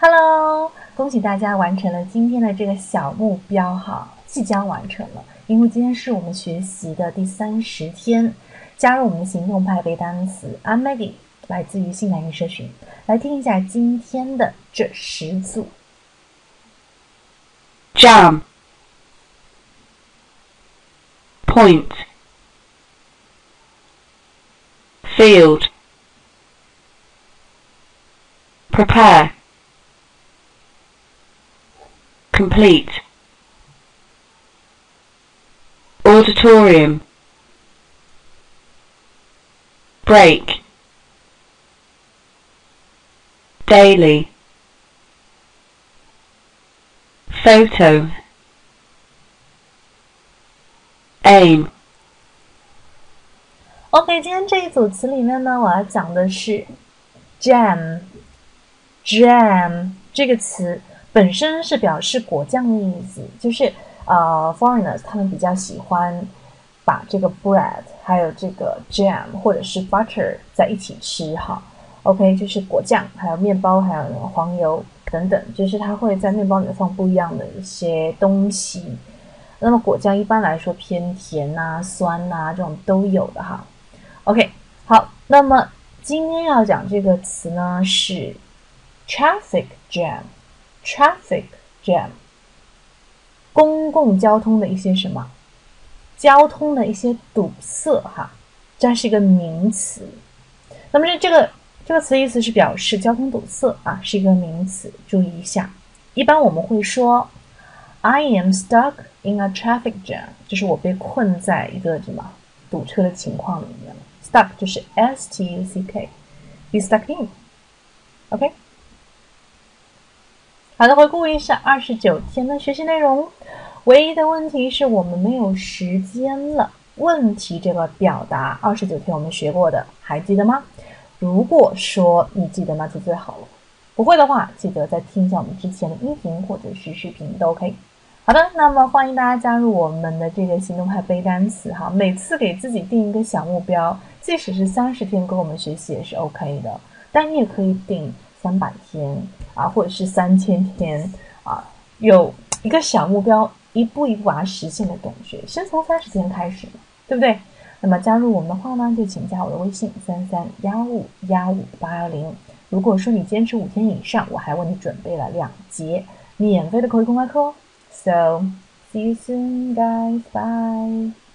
Hello，恭喜大家完成了今天的这个小目标哈，即将完成了，因为今天是我们学习的第三十天。加入我们的行动派背单词，I'm Maggie，来自于新南语社群，来听一下今天的这十组。Jam Point Field Prepare Complete Auditorium Break Daily Photo Aim OK，今天这一组词里面呢，我要讲的是 jam。jam 这个词 本身是表示果酱的意思，就是呃，foreigners 他们比较喜欢把这个 bread 还有这个 jam 或者是 butter 在一起吃哈。OK，就是果酱，还有面包，还有黄油等等，就是它会在面包里面放不一样的一些东西。那么果酱一般来说偏甜呐、酸呐这种都有的哈。OK，好，那么今天要讲这个词呢是 traffic jam Traffic jam，公共交通的一些什么？交通的一些堵塞哈，这是一个名词。那么这这个这个词意思是表示交通堵塞啊，是一个名词，注意一下。一般我们会说 I am stuck in a traffic jam，就是我被困在一个什么堵车的情况里面了。Stuck 就是 S T U C K，be stuck in，OK。好的，回顾一下二十九天的学习内容。唯一的问题是我们没有时间了。问题这个表达二十九天我们学过的，还记得吗？如果说你记得，那就最好了。不会的话，记得再听一下我们之前的音频或者是视频都 OK。好的，那么欢迎大家加入我们的这个行动派背单词哈。每次给自己定一个小目标，即使是三十天跟我们学习也是 OK 的。但你也可以定三百天啊，或者是三千天啊，有一个小目标，一步一步把它实现的感觉。先从三十天开始嘛，对不对？那么加入我们的话呢，就请加我的微信三三幺五幺五八幺零。如果说你坚持五天以上，我还为你准备了两节免费的口语公开课哦。So, see you soon, guys. Bye.